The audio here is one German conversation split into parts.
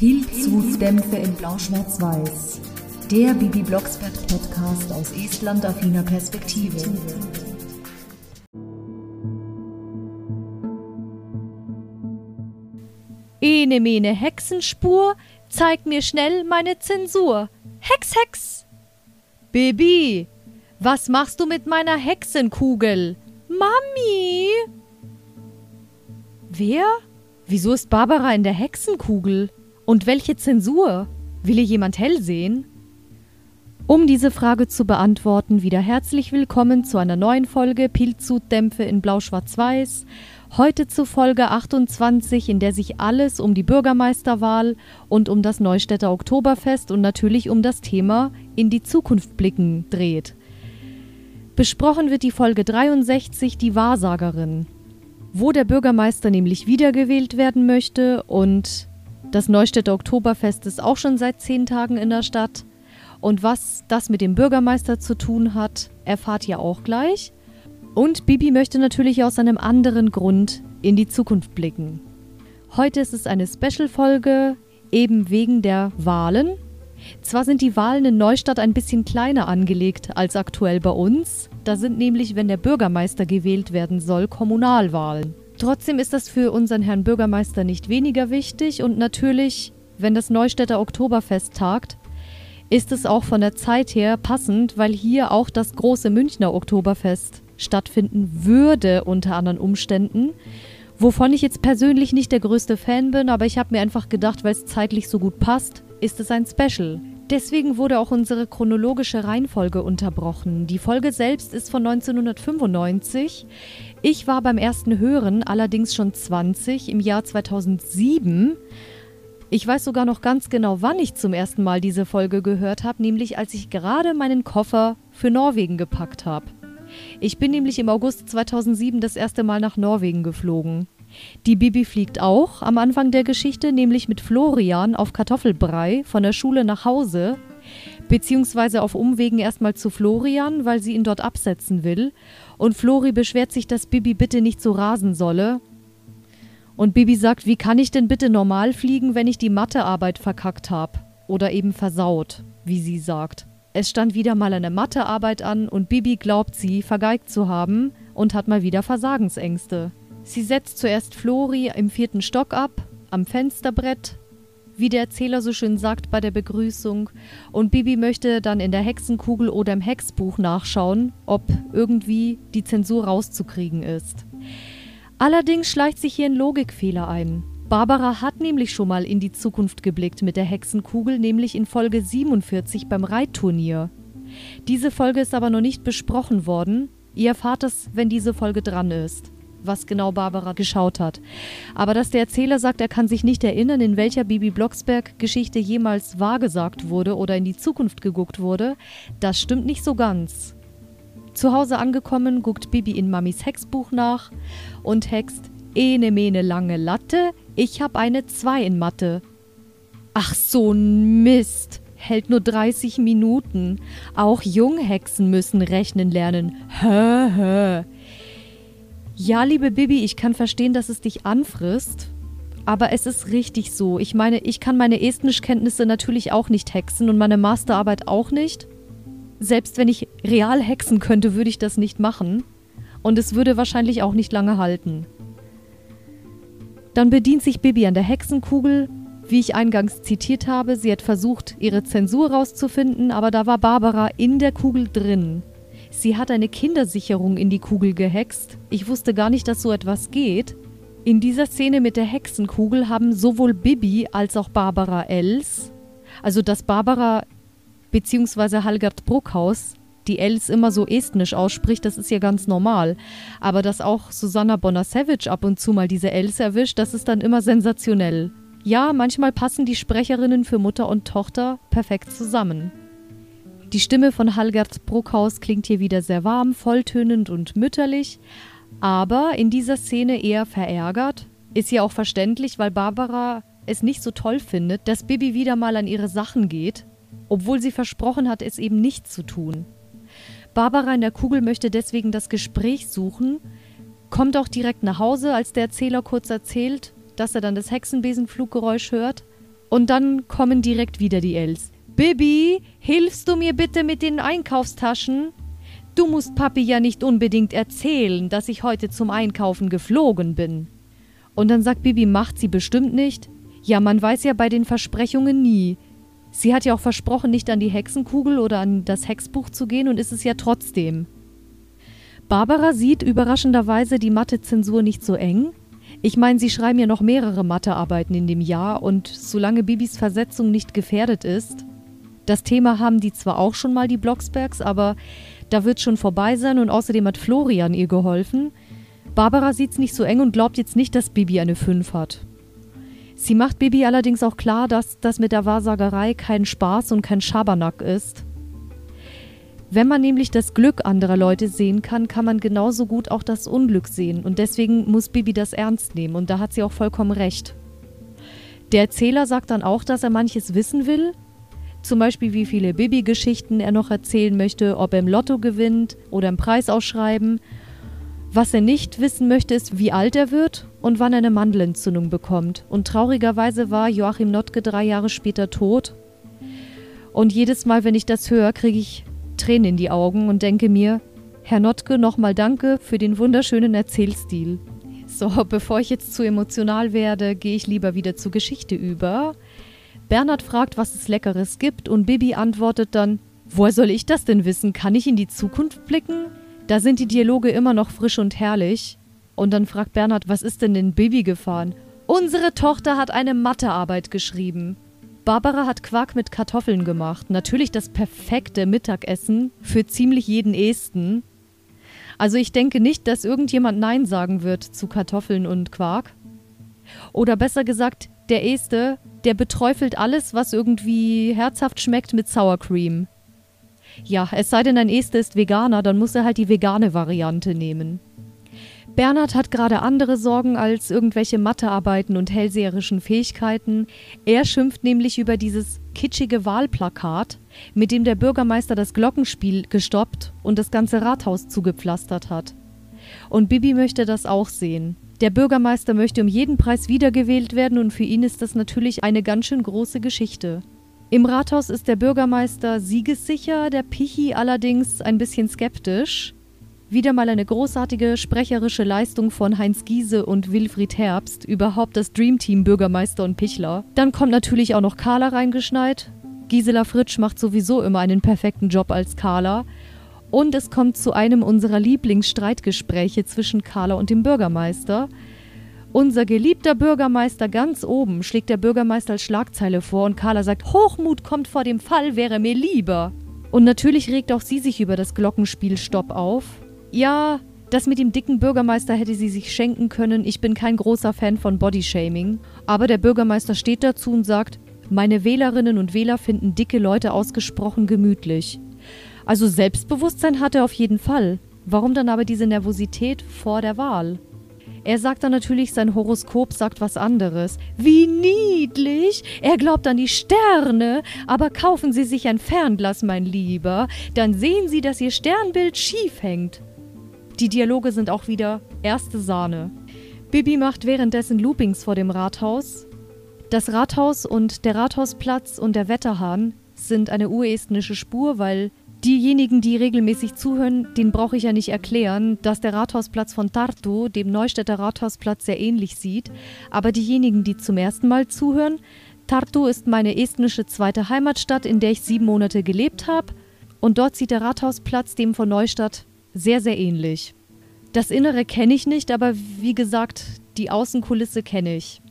Pilzhutdämpfe in Blau-Schwarz-Weiß. Der Bibi Blocksberg Podcast aus Estland-affiner Perspektive. Ene mene Hexenspur, zeig mir schnell meine Zensur. Hex, Hex! Bibi, was machst du mit meiner Hexenkugel? Mami! Wer? Wieso ist Barbara in der Hexenkugel? Und welche Zensur? Will hier jemand hell sehen? Um diese Frage zu beantworten, wieder herzlich willkommen zu einer neuen Folge Pilzhutdämpfe in Blau-Schwarz-Weiß. Heute zu Folge 28, in der sich alles um die Bürgermeisterwahl und um das Neustädter Oktoberfest und natürlich um das Thema in die Zukunft blicken dreht. Besprochen wird die Folge 63, die Wahrsagerin, wo der Bürgermeister nämlich wiedergewählt werden möchte und das Neustädter Oktoberfest ist auch schon seit zehn Tagen in der Stadt. Und was das mit dem Bürgermeister zu tun hat, erfahrt ihr auch gleich. Und Bibi möchte natürlich aus einem anderen Grund in die Zukunft blicken. Heute ist es eine Special-Folge, eben wegen der Wahlen. Zwar sind die Wahlen in Neustadt ein bisschen kleiner angelegt als aktuell bei uns. Da sind nämlich, wenn der Bürgermeister gewählt werden soll, Kommunalwahlen. Trotzdem ist das für unseren Herrn Bürgermeister nicht weniger wichtig und natürlich, wenn das Neustädter Oktoberfest tagt, ist es auch von der Zeit her passend, weil hier auch das große Münchner Oktoberfest stattfinden würde unter anderen Umständen. Wovon ich jetzt persönlich nicht der größte Fan bin, aber ich habe mir einfach gedacht, weil es zeitlich so gut passt, ist es ein Special. Deswegen wurde auch unsere chronologische Reihenfolge unterbrochen. Die Folge selbst ist von 1995. Ich war beim ersten Hören allerdings schon 20 im Jahr 2007. Ich weiß sogar noch ganz genau, wann ich zum ersten Mal diese Folge gehört habe, nämlich als ich gerade meinen Koffer für Norwegen gepackt habe. Ich bin nämlich im August 2007 das erste Mal nach Norwegen geflogen. Die Bibi fliegt auch am Anfang der Geschichte, nämlich mit Florian auf Kartoffelbrei von der Schule nach Hause, beziehungsweise auf Umwegen erstmal zu Florian, weil sie ihn dort absetzen will. Und Flori beschwert sich, dass Bibi bitte nicht so rasen solle. Und Bibi sagt, wie kann ich denn bitte normal fliegen, wenn ich die Mathearbeit verkackt habe? Oder eben versaut, wie sie sagt. Es stand wieder mal eine Mathearbeit an und Bibi glaubt sie vergeigt zu haben und hat mal wieder Versagensängste. Sie setzt zuerst Flori im vierten Stock ab, am Fensterbrett, wie der Erzähler so schön sagt bei der Begrüßung, und Bibi möchte dann in der Hexenkugel oder im Hexbuch nachschauen, ob irgendwie die Zensur rauszukriegen ist. Allerdings schleicht sich hier ein Logikfehler ein. Barbara hat nämlich schon mal in die Zukunft geblickt mit der Hexenkugel, nämlich in Folge 47 beim Reitturnier. Diese Folge ist aber noch nicht besprochen worden. Ihr erfahrt es, wenn diese Folge dran ist, was genau Barbara geschaut hat. Aber dass der Erzähler sagt, er kann sich nicht erinnern, in welcher Bibi Blocksberg-Geschichte jemals wahrgesagt wurde oder in die Zukunft geguckt wurde, das stimmt nicht so ganz. Zu Hause angekommen, guckt Bibi in Mamis Hexbuch nach und hext Ene mene lange Latte, ich hab eine 2 in Mathe. Ach so ein Mist. Hält nur 30 Minuten. Auch Junghexen müssen rechnen lernen. Hö, hö. Ja, liebe Bibi, ich kann verstehen, dass es dich anfrisst. Aber es ist richtig so. Ich meine, ich kann meine Estnischkenntnisse natürlich auch nicht hexen und meine Masterarbeit auch nicht. Selbst wenn ich real hexen könnte, würde ich das nicht machen. Und es würde wahrscheinlich auch nicht lange halten. Dann bedient sich Bibi an der Hexenkugel. Wie ich eingangs zitiert habe, sie hat versucht, ihre Zensur rauszufinden, aber da war Barbara in der Kugel drin. Sie hat eine Kindersicherung in die Kugel gehext. Ich wusste gar nicht, dass so etwas geht. In dieser Szene mit der Hexenkugel haben sowohl Bibi als auch Barbara Els, also dass Barbara bzw. Halgard Bruckhaus die Els immer so estnisch ausspricht, das ist ja ganz normal. Aber dass auch Susanna Bonasevich ab und zu mal diese Els erwischt, das ist dann immer sensationell. Ja, manchmal passen die Sprecherinnen für Mutter und Tochter perfekt zusammen. Die Stimme von Halgard Bruckhaus klingt hier wieder sehr warm, volltönend und mütterlich, aber in dieser Szene eher verärgert. Ist ja auch verständlich, weil Barbara es nicht so toll findet, dass Bibi wieder mal an ihre Sachen geht, obwohl sie versprochen hat, es eben nicht zu tun. Barbara in der Kugel möchte deswegen das Gespräch suchen, kommt auch direkt nach Hause, als der Erzähler kurz erzählt, dass er dann das Hexenbesenfluggeräusch hört. Und dann kommen direkt wieder die Els. Bibi, hilfst du mir bitte mit den Einkaufstaschen? Du musst Papi ja nicht unbedingt erzählen, dass ich heute zum Einkaufen geflogen bin. Und dann sagt Bibi, macht sie bestimmt nicht. Ja, man weiß ja bei den Versprechungen nie. Sie hat ja auch versprochen, nicht an die Hexenkugel oder an das Hexbuch zu gehen und ist es ja trotzdem. Barbara sieht überraschenderweise die Mathe-Zensur nicht so eng. Ich meine, sie schreiben ja noch mehrere Mathearbeiten in dem Jahr und solange Bibis Versetzung nicht gefährdet ist, das Thema haben die zwar auch schon mal, die Blocksbergs, aber da wird schon vorbei sein und außerdem hat Florian ihr geholfen. Barbara sieht's nicht so eng und glaubt jetzt nicht, dass Bibi eine 5 hat. Sie macht Bibi allerdings auch klar, dass das mit der Wahrsagerei kein Spaß und kein Schabernack ist. Wenn man nämlich das Glück anderer Leute sehen kann, kann man genauso gut auch das Unglück sehen. Und deswegen muss Bibi das ernst nehmen. Und da hat sie auch vollkommen recht. Der Erzähler sagt dann auch, dass er manches wissen will, zum Beispiel, wie viele Bibi-Geschichten er noch erzählen möchte, ob er im Lotto gewinnt oder im Preis ausschreiben. Was er nicht wissen möchte, ist, wie alt er wird und wann er eine Mandelentzündung bekommt. Und traurigerweise war Joachim Notke drei Jahre später tot. Und jedes Mal, wenn ich das höre, kriege ich Tränen in die Augen und denke mir, Herr Notke, nochmal danke für den wunderschönen Erzählstil. So, bevor ich jetzt zu emotional werde, gehe ich lieber wieder zur Geschichte über. Bernhard fragt, was es Leckeres gibt und Bibi antwortet dann, woher soll ich das denn wissen? Kann ich in die Zukunft blicken? Da sind die Dialoge immer noch frisch und herrlich. Und dann fragt Bernhard, was ist denn in Bibi gefahren? Unsere Tochter hat eine Mathearbeit geschrieben. Barbara hat Quark mit Kartoffeln gemacht. Natürlich das perfekte Mittagessen für ziemlich jeden Esten. Also ich denke nicht, dass irgendjemand Nein sagen wird zu Kartoffeln und Quark. Oder besser gesagt, der Este der beträufelt alles, was irgendwie herzhaft schmeckt, mit Sour Cream. Ja, es sei denn, ein Este ist Veganer, dann muss er halt die vegane Variante nehmen. Bernhard hat gerade andere Sorgen als irgendwelche Mathearbeiten und hellseherischen Fähigkeiten. Er schimpft nämlich über dieses kitschige Wahlplakat, mit dem der Bürgermeister das Glockenspiel gestoppt und das ganze Rathaus zugepflastert hat. Und Bibi möchte das auch sehen. Der Bürgermeister möchte um jeden Preis wiedergewählt werden und für ihn ist das natürlich eine ganz schön große Geschichte. Im Rathaus ist der Bürgermeister siegessicher, der Pichi allerdings ein bisschen skeptisch. Wieder mal eine großartige sprecherische Leistung von Heinz Giese und Wilfried Herbst, überhaupt das Dreamteam Bürgermeister und Pichler. Dann kommt natürlich auch noch Carla reingeschneit. Gisela Fritsch macht sowieso immer einen perfekten Job als Carla. Und es kommt zu einem unserer Lieblingsstreitgespräche zwischen Carla und dem Bürgermeister. Unser geliebter Bürgermeister ganz oben schlägt der Bürgermeister als Schlagzeile vor und Carla sagt, Hochmut kommt vor dem Fall, wäre mir lieber. Und natürlich regt auch sie sich über das Glockenspielstopp auf. Ja, das mit dem dicken Bürgermeister hätte sie sich schenken können. Ich bin kein großer Fan von Bodyshaming. Aber der Bürgermeister steht dazu und sagt, meine Wählerinnen und Wähler finden dicke Leute ausgesprochen gemütlich. Also Selbstbewusstsein hat er auf jeden Fall. Warum dann aber diese Nervosität vor der Wahl? Er sagt dann natürlich, sein Horoskop sagt was anderes. Wie niedlich! Er glaubt an die Sterne. Aber kaufen Sie sich ein Fernglas, mein Lieber. Dann sehen Sie, dass Ihr Sternbild schief hängt. Die Dialoge sind auch wieder erste Sahne. Bibi macht währenddessen Loopings vor dem Rathaus. Das Rathaus und der Rathausplatz und der Wetterhahn sind eine urestnische Spur, weil Diejenigen, die regelmäßig zuhören, den brauche ich ja nicht erklären, dass der Rathausplatz von Tartu dem Neustädter Rathausplatz sehr ähnlich sieht. Aber diejenigen, die zum ersten Mal zuhören, Tartu ist meine estnische zweite Heimatstadt, in der ich sieben Monate gelebt habe. Und dort sieht der Rathausplatz dem von Neustadt sehr, sehr ähnlich. Das Innere kenne ich nicht, aber wie gesagt, die Außenkulisse kenne ich.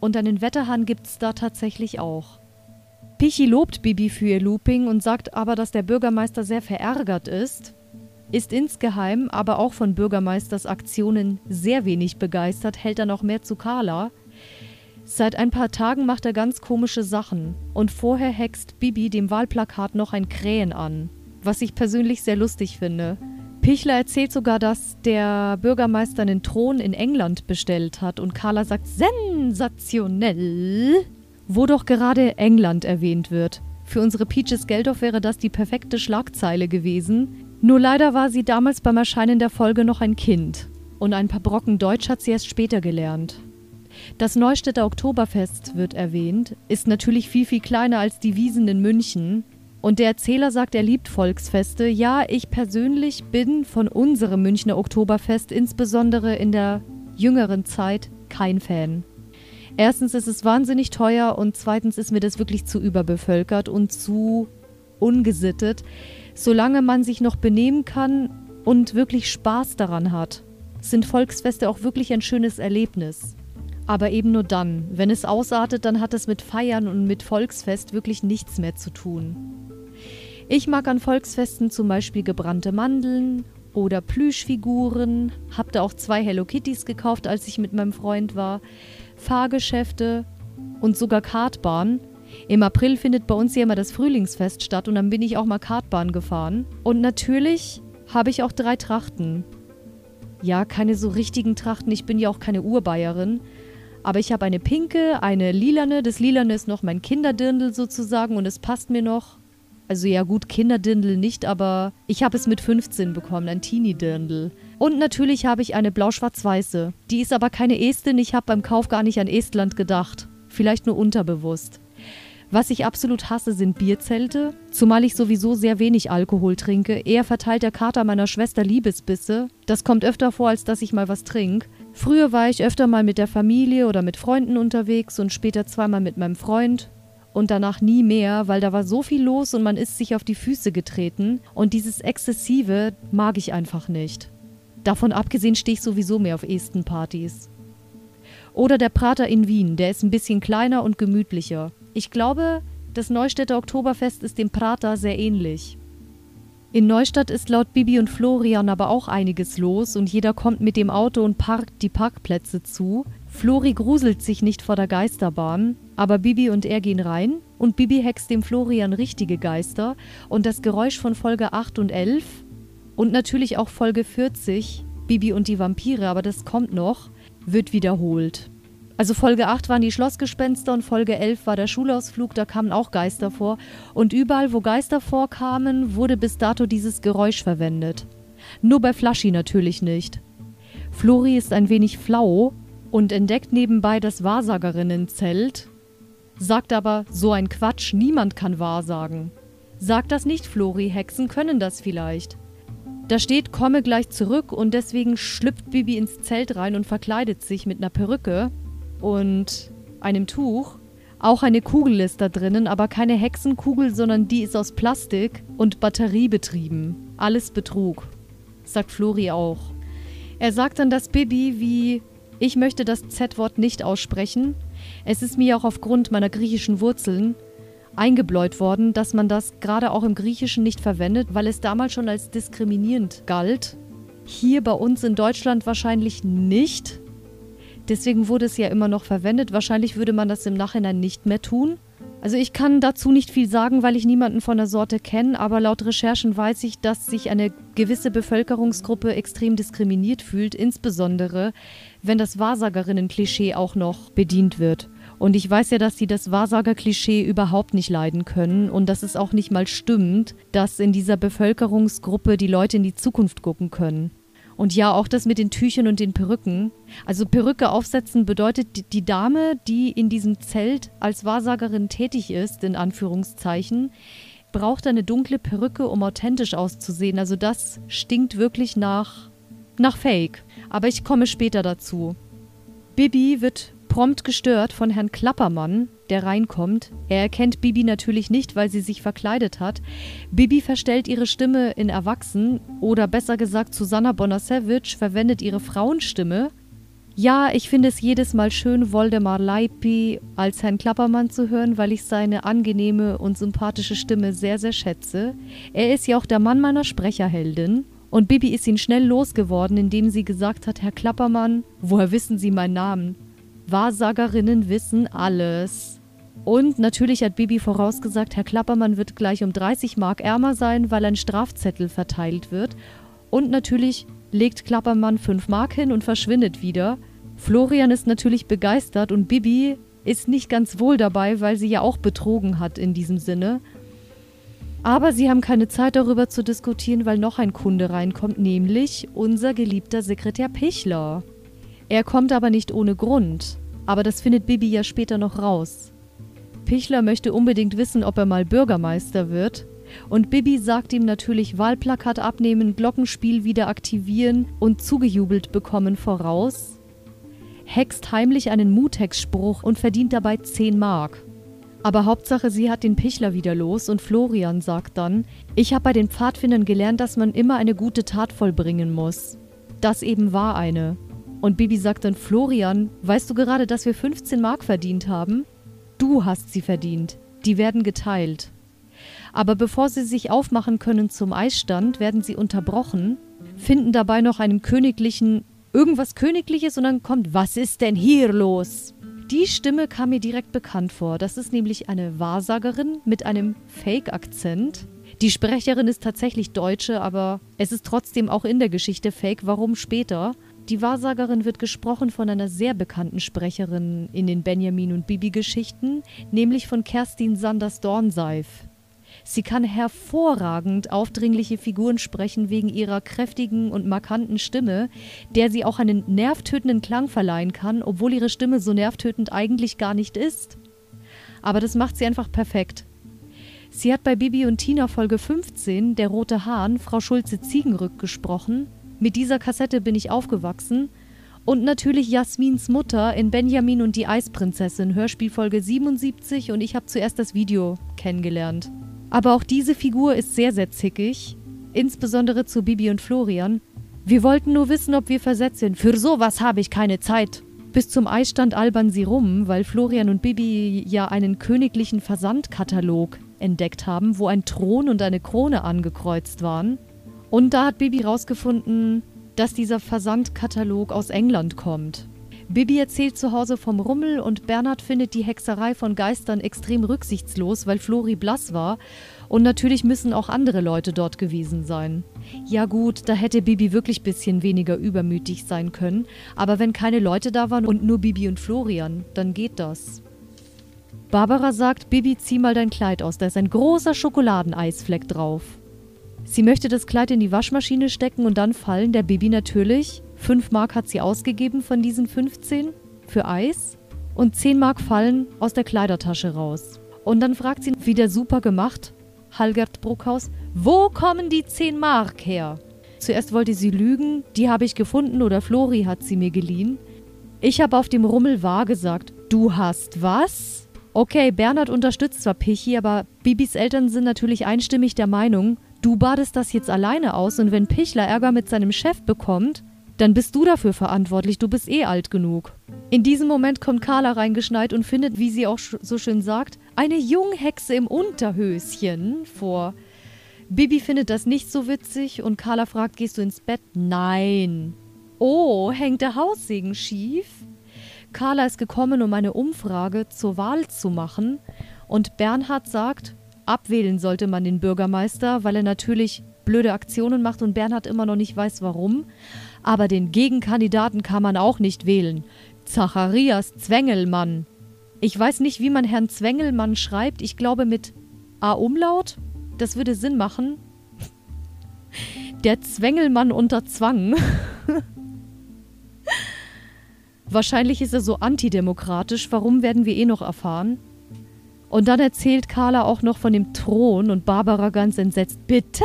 Und einen Wetterhahn gibt es da tatsächlich auch. Pichi lobt Bibi für ihr Looping und sagt aber, dass der Bürgermeister sehr verärgert ist, ist insgeheim aber auch von Bürgermeisters Aktionen sehr wenig begeistert, hält er noch mehr zu Carla. Seit ein paar Tagen macht er ganz komische Sachen und vorher hext Bibi dem Wahlplakat noch ein Krähen an, was ich persönlich sehr lustig finde. Pichler erzählt sogar, dass der Bürgermeister einen Thron in England bestellt hat und Carla sagt sensationell wo doch gerade England erwähnt wird. Für unsere Peaches Geldorf wäre das die perfekte Schlagzeile gewesen. Nur leider war sie damals beim Erscheinen der Folge noch ein Kind. Und ein paar Brocken Deutsch hat sie erst später gelernt. Das Neustädter Oktoberfest wird erwähnt, ist natürlich viel, viel kleiner als die Wiesen in München. Und der Erzähler sagt, er liebt Volksfeste. Ja, ich persönlich bin von unserem Münchner Oktoberfest, insbesondere in der jüngeren Zeit, kein Fan. Erstens ist es wahnsinnig teuer und zweitens ist mir das wirklich zu überbevölkert und zu ungesittet. Solange man sich noch benehmen kann und wirklich Spaß daran hat, sind Volksfeste auch wirklich ein schönes Erlebnis. Aber eben nur dann. Wenn es ausartet, dann hat es mit Feiern und mit Volksfest wirklich nichts mehr zu tun. Ich mag an Volksfesten zum Beispiel gebrannte Mandeln oder Plüschfiguren. Hab da auch zwei Hello Kitties gekauft, als ich mit meinem Freund war. Fahrgeschäfte und sogar Kartbahn. Im April findet bei uns ja immer das Frühlingsfest statt und dann bin ich auch mal Kartbahn gefahren. Und natürlich habe ich auch drei Trachten. Ja, keine so richtigen Trachten, ich bin ja auch keine Urbayerin. Aber ich habe eine pinke, eine lilane. Das lilane ist noch mein Kinderdirndl sozusagen und es passt mir noch. Also ja gut, Kinderdindel nicht, aber ich habe es mit 15 bekommen, ein Teenie-Dirndl. Und natürlich habe ich eine blau-schwarz-weiße. Die ist aber keine Estin, ich habe beim Kauf gar nicht an Estland gedacht. Vielleicht nur unterbewusst. Was ich absolut hasse, sind Bierzelte, zumal ich sowieso sehr wenig Alkohol trinke. Eher verteilt der Kater meiner Schwester Liebesbisse. Das kommt öfter vor, als dass ich mal was trinke. Früher war ich öfter mal mit der Familie oder mit Freunden unterwegs und später zweimal mit meinem Freund und danach nie mehr, weil da war so viel los und man ist sich auf die Füße getreten und dieses Exzessive mag ich einfach nicht. Davon abgesehen stehe ich sowieso mehr auf Estenpartys. Oder der Prater in Wien, der ist ein bisschen kleiner und gemütlicher. Ich glaube, das Neustädter Oktoberfest ist dem Prater sehr ähnlich. In Neustadt ist laut Bibi und Florian aber auch einiges los und jeder kommt mit dem Auto und parkt die Parkplätze zu. Flori gruselt sich nicht vor der Geisterbahn, aber Bibi und er gehen rein und Bibi hext dem Florian richtige Geister und das Geräusch von Folge 8 und 11 und natürlich auch Folge 40, Bibi und die Vampire, aber das kommt noch, wird wiederholt. Also Folge 8 waren die Schlossgespenster und Folge 11 war der Schulausflug, da kamen auch Geister vor. Und überall, wo Geister vorkamen, wurde bis dato dieses Geräusch verwendet. Nur bei Flaschi natürlich nicht. Flori ist ein wenig flau und entdeckt nebenbei das Wahrsagerinnenzelt, sagt aber, so ein Quatsch, niemand kann Wahrsagen. Sagt das nicht, Flori, Hexen können das vielleicht. Da steht, komme gleich zurück und deswegen schlüpft Bibi ins Zelt rein und verkleidet sich mit einer Perücke und einem Tuch. Auch eine Kugel ist da drinnen, aber keine Hexenkugel, sondern die ist aus Plastik und batteriebetrieben. Alles Betrug, sagt Flori auch. Er sagt dann, dass Bibi wie ich möchte das Z-Wort nicht aussprechen. Es ist mir auch aufgrund meiner griechischen Wurzeln eingebläut worden, dass man das gerade auch im Griechischen nicht verwendet, weil es damals schon als diskriminierend galt. Hier bei uns in Deutschland wahrscheinlich nicht. Deswegen wurde es ja immer noch verwendet. Wahrscheinlich würde man das im Nachhinein nicht mehr tun. Also ich kann dazu nicht viel sagen, weil ich niemanden von der Sorte kenne, aber laut Recherchen weiß ich, dass sich eine gewisse Bevölkerungsgruppe extrem diskriminiert fühlt, insbesondere wenn das Wahrsagerinnen-Klischee auch noch bedient wird. Und ich weiß ja, dass sie das Wahrsager-Klischee überhaupt nicht leiden können und dass es auch nicht mal stimmt, dass in dieser Bevölkerungsgruppe die Leute in die Zukunft gucken können. Und ja, auch das mit den Tüchern und den Perücken. Also Perücke aufsetzen bedeutet, die Dame, die in diesem Zelt als Wahrsagerin tätig ist, in Anführungszeichen, braucht eine dunkle Perücke, um authentisch auszusehen. Also das stinkt wirklich nach, nach Fake. Aber ich komme später dazu. Bibi wird prompt gestört von Herrn Klappermann, der reinkommt. Er erkennt Bibi natürlich nicht, weil sie sich verkleidet hat. Bibi verstellt ihre Stimme in Erwachsen oder besser gesagt Susanna Bonasewicz verwendet ihre Frauenstimme. Ja, ich finde es jedes Mal schön, Woldemar Leipi als Herrn Klappermann zu hören, weil ich seine angenehme und sympathische Stimme sehr, sehr schätze. Er ist ja auch der Mann meiner Sprecherheldin. Und Bibi ist ihn schnell losgeworden, indem sie gesagt hat, Herr Klappermann, woher wissen Sie meinen Namen? Wahrsagerinnen wissen alles. Und natürlich hat Bibi vorausgesagt, Herr Klappermann wird gleich um 30 Mark ärmer sein, weil ein Strafzettel verteilt wird. Und natürlich legt Klappermann 5 Mark hin und verschwindet wieder. Florian ist natürlich begeistert und Bibi ist nicht ganz wohl dabei, weil sie ja auch betrogen hat in diesem Sinne. Aber sie haben keine Zeit darüber zu diskutieren, weil noch ein Kunde reinkommt, nämlich unser geliebter Sekretär Pichler. Er kommt aber nicht ohne Grund. Aber das findet Bibi ja später noch raus. Pichler möchte unbedingt wissen, ob er mal Bürgermeister wird. Und Bibi sagt ihm natürlich Wahlplakat abnehmen, Glockenspiel wieder aktivieren und zugejubelt bekommen voraus. Hext heimlich einen Mutex-Spruch und verdient dabei 10 Mark. Aber Hauptsache, sie hat den Pichler wieder los und Florian sagt dann, ich habe bei den Pfadfindern gelernt, dass man immer eine gute Tat vollbringen muss. Das eben war eine. Und Bibi sagt dann, Florian, weißt du gerade, dass wir 15 Mark verdient haben? Du hast sie verdient. Die werden geteilt. Aber bevor sie sich aufmachen können zum Eisstand, werden sie unterbrochen, finden dabei noch einen königlichen, irgendwas Königliches und dann kommt, was ist denn hier los? Die Stimme kam mir direkt bekannt vor. Das ist nämlich eine Wahrsagerin mit einem Fake-Akzent. Die Sprecherin ist tatsächlich Deutsche, aber es ist trotzdem auch in der Geschichte Fake. Warum später? Die Wahrsagerin wird gesprochen von einer sehr bekannten Sprecherin in den Benjamin und Bibi-Geschichten, nämlich von Kerstin Sanders-Dornseif. Sie kann hervorragend aufdringliche Figuren sprechen wegen ihrer kräftigen und markanten Stimme, der sie auch einen nervtötenden Klang verleihen kann, obwohl ihre Stimme so nervtötend eigentlich gar nicht ist. Aber das macht sie einfach perfekt. Sie hat bei Bibi und Tina Folge 15, Der rote Hahn, Frau Schulze Ziegenrück gesprochen. Mit dieser Kassette bin ich aufgewachsen. Und natürlich Jasmins Mutter in Benjamin und die Eisprinzessin, Hörspielfolge 77 und ich habe zuerst das Video kennengelernt. Aber auch diese Figur ist sehr, sehr zickig, insbesondere zu Bibi und Florian. Wir wollten nur wissen, ob wir versetzt sind. Für sowas habe ich keine Zeit. Bis zum Eisstand albern sie rum, weil Florian und Bibi ja einen königlichen Versandkatalog entdeckt haben, wo ein Thron und eine Krone angekreuzt waren. Und da hat Bibi rausgefunden, dass dieser Versandkatalog aus England kommt. Bibi erzählt zu Hause vom Rummel und Bernhard findet die Hexerei von Geistern extrem rücksichtslos, weil Flori blass war. Und natürlich müssen auch andere Leute dort gewesen sein. Ja gut, da hätte Bibi wirklich bisschen weniger übermütig sein können, aber wenn keine Leute da waren und nur Bibi und Florian, dann geht das. Barbara sagt, Bibi, zieh mal dein Kleid aus, da ist ein großer Schokoladeneisfleck drauf. Sie möchte das Kleid in die Waschmaschine stecken und dann fallen der Bibi natürlich 5 Mark hat sie ausgegeben von diesen 15 für Eis und 10 Mark fallen aus der Kleidertasche raus. Und dann fragt sie, wieder super gemacht, Halgert Bruckhaus, wo kommen die 10 Mark her? Zuerst wollte sie lügen, die habe ich gefunden oder Flori hat sie mir geliehen. Ich habe auf dem Rummel wahr gesagt, du hast was? Okay, Bernhard unterstützt zwar Pichi, aber Bibis Eltern sind natürlich einstimmig der Meinung, du badest das jetzt alleine aus und wenn Pichler Ärger mit seinem Chef bekommt, dann bist du dafür verantwortlich, du bist eh alt genug. In diesem Moment kommt Carla reingeschneit und findet, wie sie auch so schön sagt, eine Junghexe im Unterhöschen vor. Bibi findet das nicht so witzig und Carla fragt, gehst du ins Bett? Nein. Oh, hängt der Haussegen schief? Carla ist gekommen, um eine Umfrage zur Wahl zu machen und Bernhard sagt, abwählen sollte man den Bürgermeister, weil er natürlich blöde Aktionen macht und Bernhard immer noch nicht weiß warum. Aber den Gegenkandidaten kann man auch nicht wählen. Zacharias Zwengelmann. Ich weiß nicht, wie man Herrn Zwengelmann schreibt. Ich glaube mit A-Umlaut. Das würde Sinn machen. Der Zwengelmann unter Zwang. Wahrscheinlich ist er so antidemokratisch. Warum werden wir eh noch erfahren? Und dann erzählt Carla auch noch von dem Thron und Barbara ganz entsetzt. Bitte?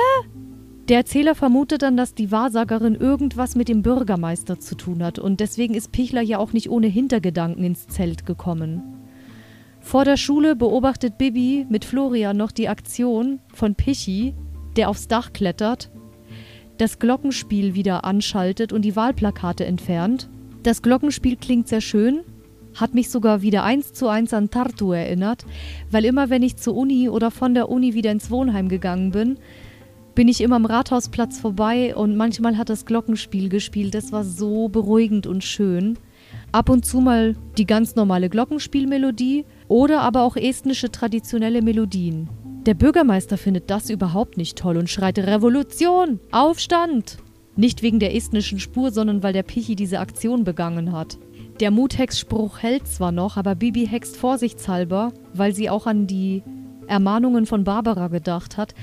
Der Erzähler vermutet dann, dass die Wahrsagerin irgendwas mit dem Bürgermeister zu tun hat und deswegen ist Pichler ja auch nicht ohne Hintergedanken ins Zelt gekommen. Vor der Schule beobachtet Bibi mit Florian noch die Aktion von Pichi, der aufs Dach klettert, das Glockenspiel wieder anschaltet und die Wahlplakate entfernt. Das Glockenspiel klingt sehr schön, hat mich sogar wieder eins zu eins an Tartu erinnert, weil immer wenn ich zur Uni oder von der Uni wieder ins Wohnheim gegangen bin, bin ich immer am Rathausplatz vorbei und manchmal hat das Glockenspiel gespielt. Das war so beruhigend und schön. Ab und zu mal die ganz normale Glockenspielmelodie oder aber auch estnische traditionelle Melodien. Der Bürgermeister findet das überhaupt nicht toll und schreit Revolution, Aufstand. Nicht wegen der estnischen Spur, sondern weil der Pichi diese Aktion begangen hat. Der Muthex-Spruch hält zwar noch, aber Bibi hext vorsichtshalber, weil sie auch an die Ermahnungen von Barbara gedacht hat,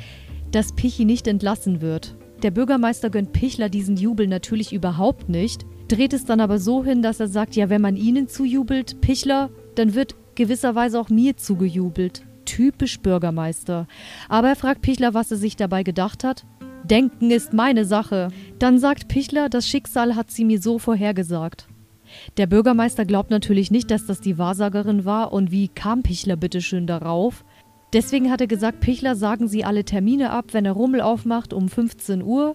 dass Pichi nicht entlassen wird. Der Bürgermeister gönnt Pichler diesen Jubel natürlich überhaupt nicht. dreht es dann aber so hin, dass er sagt, ja, wenn man ihnen zujubelt, Pichler, dann wird gewisserweise auch mir zugejubelt. Typisch Bürgermeister. Aber er fragt Pichler, was er sich dabei gedacht hat. Denken ist meine Sache. Dann sagt Pichler, das Schicksal hat sie mir so vorhergesagt. Der Bürgermeister glaubt natürlich nicht, dass das die Wahrsagerin war und wie kam Pichler bitteschön darauf? Deswegen hat er gesagt, Pichler sagen Sie alle Termine ab, wenn er Rummel aufmacht um 15 Uhr.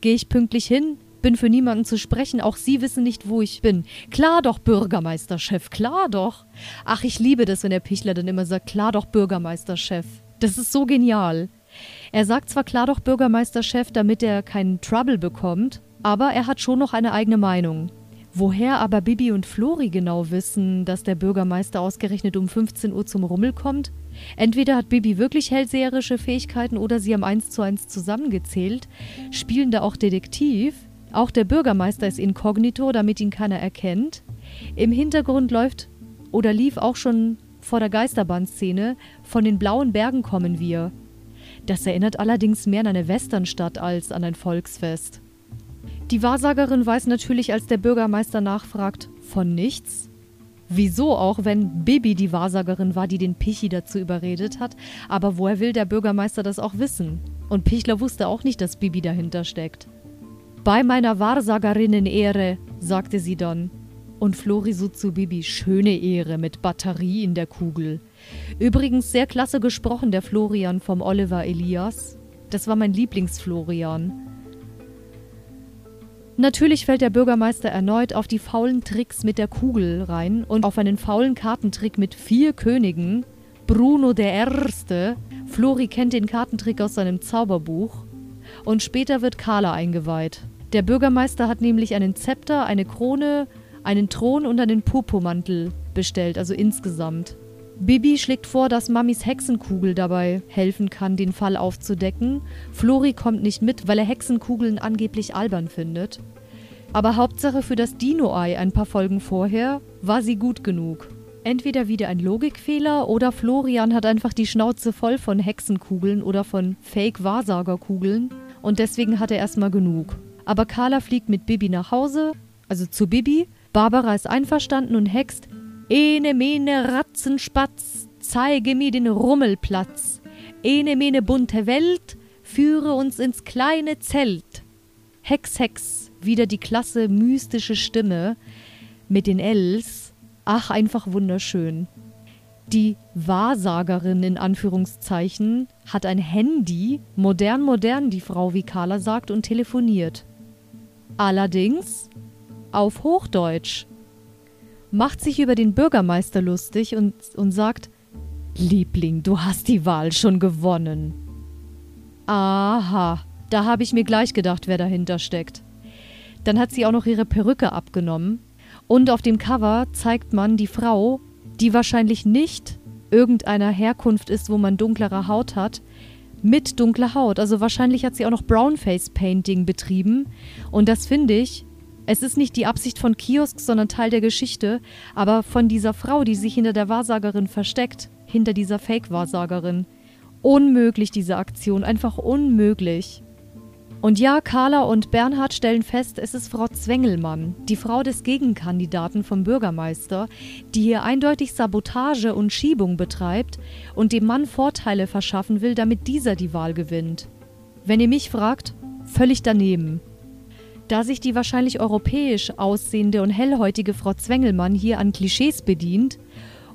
Gehe ich pünktlich hin, bin für niemanden zu sprechen, auch Sie wissen nicht, wo ich bin. Klar doch, Bürgermeisterchef, klar doch. Ach, ich liebe das, wenn der Pichler dann immer sagt, klar doch, Bürgermeisterchef. Das ist so genial. Er sagt zwar klar doch Bürgermeisterchef, damit er keinen Trouble bekommt, aber er hat schon noch eine eigene Meinung. Woher aber Bibi und Flori genau wissen, dass der Bürgermeister ausgerechnet um 15 Uhr zum Rummel kommt? Entweder hat Bibi wirklich hellseherische Fähigkeiten oder sie haben eins zu eins zusammengezählt, spielen da auch Detektiv. Auch der Bürgermeister ist inkognito, damit ihn keiner erkennt. Im Hintergrund läuft oder lief auch schon vor der Geisterbahnszene Von den blauen Bergen kommen wir. Das erinnert allerdings mehr an eine Westernstadt als an ein Volksfest. Die Wahrsagerin weiß natürlich, als der Bürgermeister nachfragt, von nichts. Wieso auch, wenn Bibi die Wahrsagerin war, die den Pichi dazu überredet hat, aber woher will der Bürgermeister das auch wissen? Und Pichler wusste auch nicht, dass Bibi dahinter steckt. Bei meiner Wahrsagerinnen-Ehre, sagte sie dann. Und Flori so zu Bibi, schöne Ehre mit Batterie in der Kugel. Übrigens sehr klasse gesprochen, der Florian vom Oliver Elias. Das war mein Lieblingsflorian. Natürlich fällt der Bürgermeister erneut auf die faulen Tricks mit der Kugel rein und auf einen faulen Kartentrick mit vier Königen. Bruno der Erste. Flori kennt den Kartentrick aus seinem Zauberbuch. Und später wird Carla eingeweiht. Der Bürgermeister hat nämlich einen Zepter, eine Krone, einen Thron und einen Purpurmantel bestellt, also insgesamt. Bibi schlägt vor, dass Mamis Hexenkugel dabei helfen kann, den Fall aufzudecken. Flori kommt nicht mit, weil er Hexenkugeln angeblich albern findet. Aber Hauptsache für das Dino-Ei ein paar Folgen vorher war sie gut genug. Entweder wieder ein Logikfehler oder Florian hat einfach die Schnauze voll von Hexenkugeln oder von Fake-Wahrsagerkugeln und deswegen hat er erstmal genug. Aber Carla fliegt mit Bibi nach Hause, also zu Bibi. Barbara ist einverstanden und hext Ene mene Ratzenspatz, zeige mir den Rummelplatz. Ene mene bunte Welt, führe uns ins kleine Zelt. Hex, Hex, wieder die klasse mystische Stimme mit den Ls. Ach, einfach wunderschön. Die Wahrsagerin in Anführungszeichen hat ein Handy, modern, modern, die Frau, wie Carla sagt, und telefoniert. Allerdings auf Hochdeutsch macht sich über den Bürgermeister lustig und, und sagt, Liebling, du hast die Wahl schon gewonnen. Aha, da habe ich mir gleich gedacht, wer dahinter steckt. Dann hat sie auch noch ihre Perücke abgenommen und auf dem Cover zeigt man die Frau, die wahrscheinlich nicht irgendeiner Herkunft ist, wo man dunklere Haut hat, mit dunkler Haut. Also wahrscheinlich hat sie auch noch Brownface Painting betrieben. Und das finde ich es ist nicht die Absicht von Kiosk, sondern Teil der Geschichte, aber von dieser Frau, die sich hinter der Wahrsagerin versteckt, hinter dieser Fake-Wahrsagerin. Unmöglich, diese Aktion, einfach unmöglich. Und ja, Carla und Bernhard stellen fest, es ist Frau Zwengelmann, die Frau des Gegenkandidaten vom Bürgermeister, die hier eindeutig Sabotage und Schiebung betreibt und dem Mann Vorteile verschaffen will, damit dieser die Wahl gewinnt. Wenn ihr mich fragt, völlig daneben. Da sich die wahrscheinlich europäisch aussehende und hellhäutige Frau Zwengelmann hier an Klischees bedient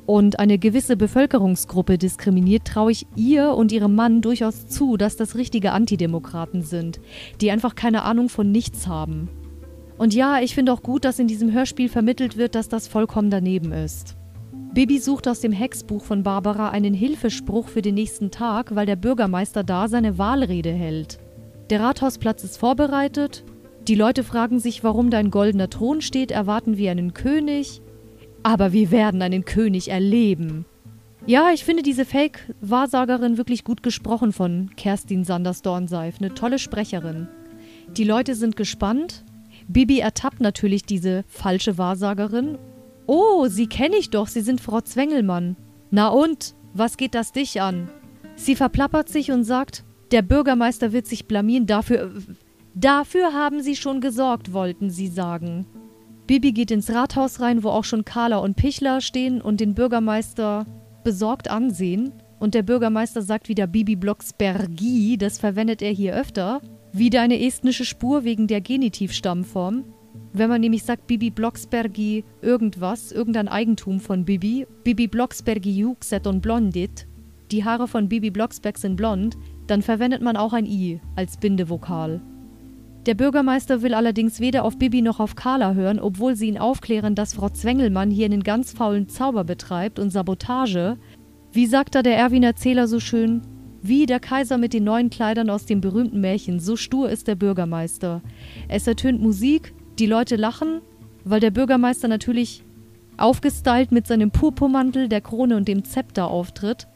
und eine gewisse Bevölkerungsgruppe diskriminiert, traue ich ihr und ihrem Mann durchaus zu, dass das richtige Antidemokraten sind, die einfach keine Ahnung von nichts haben. Und ja, ich finde auch gut, dass in diesem Hörspiel vermittelt wird, dass das vollkommen daneben ist. Bibi sucht aus dem Hexbuch von Barbara einen Hilfespruch für den nächsten Tag, weil der Bürgermeister da seine Wahlrede hält. Der Rathausplatz ist vorbereitet, die Leute fragen sich, warum da ein goldener Thron steht, erwarten wir einen König. Aber wir werden einen König erleben. Ja, ich finde diese Fake-Wahrsagerin wirklich gut gesprochen von Kerstin Sanders-Dornseif. Eine tolle Sprecherin. Die Leute sind gespannt. Bibi ertappt natürlich diese falsche Wahrsagerin. Oh, sie kenne ich doch, sie sind Frau Zwengelmann. Na und, was geht das dich an? Sie verplappert sich und sagt, der Bürgermeister wird sich blamieren, dafür Dafür haben sie schon gesorgt, wollten sie sagen. Bibi geht ins Rathaus rein, wo auch schon Carla und Pichler stehen und den Bürgermeister besorgt ansehen. Und der Bürgermeister sagt wieder Bibi Blocksbergi, das verwendet er hier öfter. Wieder eine estnische Spur wegen der Genitivstammform. Wenn man nämlich sagt Bibi Blocksbergi irgendwas, irgendein Eigentum von Bibi, Bibi Blocksbergi Juxet und Blondit, die Haare von Bibi Blocksberg sind blond, dann verwendet man auch ein I als Bindevokal. Der Bürgermeister will allerdings weder auf Bibi noch auf Carla hören, obwohl sie ihn aufklären, dass Frau Zwengelmann hier einen ganz faulen Zauber betreibt und Sabotage. Wie sagt da der Erwin Erzähler so schön? Wie der Kaiser mit den neuen Kleidern aus dem berühmten Märchen, so stur ist der Bürgermeister. Es ertönt Musik, die Leute lachen, weil der Bürgermeister natürlich aufgestylt mit seinem Purpurmantel, der Krone und dem Zepter auftritt.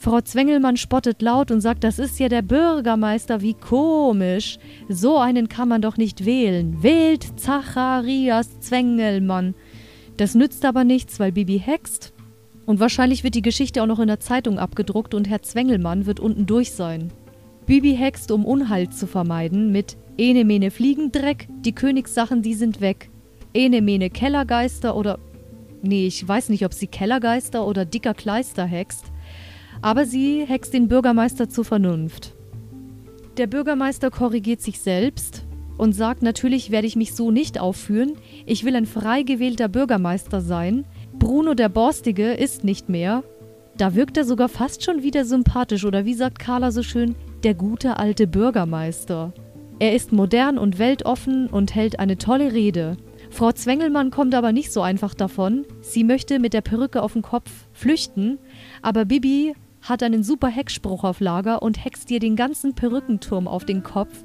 Frau Zwengelmann spottet laut und sagt, das ist ja der Bürgermeister, wie komisch. So einen kann man doch nicht wählen. Wählt Zacharias Zwengelmann. Das nützt aber nichts, weil Bibi hext. Und wahrscheinlich wird die Geschichte auch noch in der Zeitung abgedruckt und Herr Zwengelmann wird unten durch sein. Bibi hext, um Unheil zu vermeiden, mit Ene mene Fliegendreck, die Königssachen, die sind weg. Ene mene Kellergeister oder. Nee, ich weiß nicht, ob sie Kellergeister oder dicker Kleister hext aber sie hext den Bürgermeister zur Vernunft. Der Bürgermeister korrigiert sich selbst und sagt, natürlich werde ich mich so nicht aufführen, ich will ein frei gewählter Bürgermeister sein. Bruno der Borstige ist nicht mehr. Da wirkt er sogar fast schon wieder sympathisch oder wie sagt Carla so schön, der gute alte Bürgermeister. Er ist modern und weltoffen und hält eine tolle Rede. Frau Zwengelmann kommt aber nicht so einfach davon. Sie möchte mit der Perücke auf dem Kopf flüchten, aber Bibi hat einen super Heckspruch auf Lager und hext dir den ganzen Perückenturm auf den Kopf.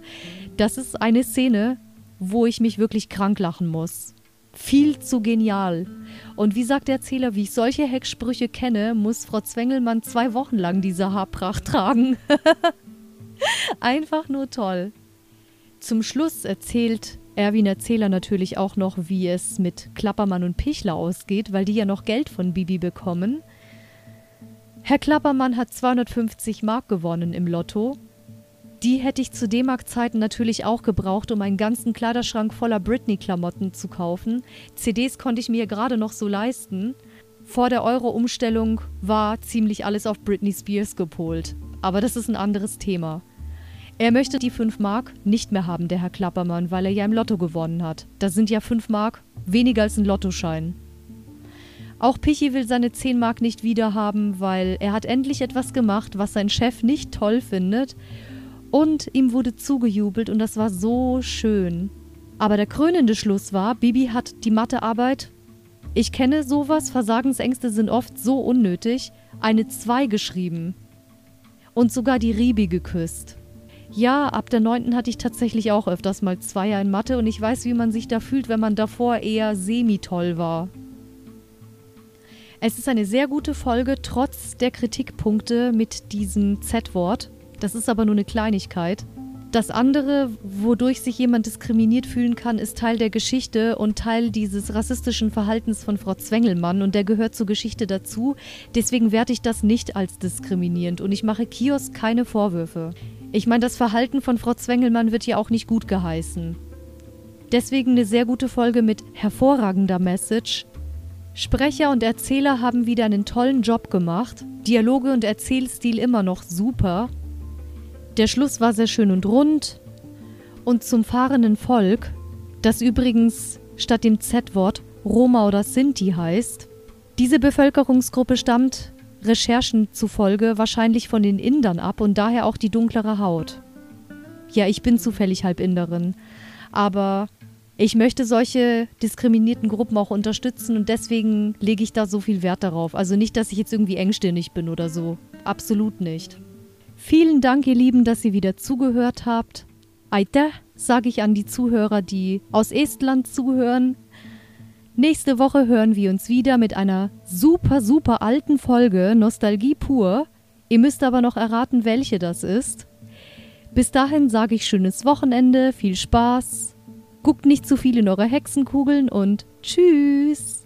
Das ist eine Szene, wo ich mich wirklich krank lachen muss. Viel zu genial. Und wie sagt der Erzähler, wie ich solche Hecksprüche kenne, muss Frau Zwengelmann zwei Wochen lang diese Haarpracht tragen. Einfach nur toll. Zum Schluss erzählt Erwin Erzähler natürlich auch noch, wie es mit Klappermann und Pichler ausgeht, weil die ja noch Geld von Bibi bekommen. Herr Klappermann hat 250 Mark gewonnen im Lotto. Die hätte ich zu D-Mark-Zeiten natürlich auch gebraucht, um einen ganzen Kleiderschrank voller Britney-Klamotten zu kaufen. CDs konnte ich mir gerade noch so leisten. Vor der Euro-Umstellung war ziemlich alles auf Britney Spears gepolt. Aber das ist ein anderes Thema. Er möchte die 5 Mark nicht mehr haben, der Herr Klappermann, weil er ja im Lotto gewonnen hat. Das sind ja 5 Mark weniger als ein Lottoschein. Auch Pichi will seine 10 Mark nicht wiederhaben, weil er hat endlich etwas gemacht, was sein Chef nicht toll findet. Und ihm wurde zugejubelt und das war so schön. Aber der krönende Schluss war, Bibi hat die Mathearbeit, ich kenne sowas, Versagensängste sind oft so unnötig, eine 2 geschrieben. Und sogar die Ribi geküsst. Ja, ab der 9. hatte ich tatsächlich auch öfters mal Zweier in Mathe und ich weiß, wie man sich da fühlt, wenn man davor eher semi-toll war. Es ist eine sehr gute Folge, trotz der Kritikpunkte mit diesem Z-Wort. Das ist aber nur eine Kleinigkeit. Das andere, wodurch sich jemand diskriminiert fühlen kann, ist Teil der Geschichte und Teil dieses rassistischen Verhaltens von Frau Zwengelmann und der gehört zur Geschichte dazu. Deswegen werte ich das nicht als diskriminierend und ich mache Kios keine Vorwürfe. Ich meine, das Verhalten von Frau Zwengelmann wird ja auch nicht gut geheißen. Deswegen eine sehr gute Folge mit hervorragender Message, Sprecher und Erzähler haben wieder einen tollen Job gemacht. Dialoge und Erzählstil immer noch super. Der Schluss war sehr schön und rund. Und zum fahrenden Volk, das übrigens statt dem Z-Wort Roma oder Sinti heißt. Diese Bevölkerungsgruppe stammt Recherchen zufolge wahrscheinlich von den Indern ab und daher auch die dunklere Haut. Ja, ich bin zufällig Halbinderin, aber ich möchte solche diskriminierten Gruppen auch unterstützen und deswegen lege ich da so viel Wert darauf. Also nicht, dass ich jetzt irgendwie engstirnig bin oder so. Absolut nicht. Vielen Dank, ihr Lieben, dass ihr wieder zugehört habt. Aite, sage ich an die Zuhörer, die aus Estland zuhören. Nächste Woche hören wir uns wieder mit einer super, super alten Folge Nostalgie pur. Ihr müsst aber noch erraten, welche das ist. Bis dahin sage ich schönes Wochenende, viel Spaß Guckt nicht zu viel in eure Hexenkugeln und tschüss.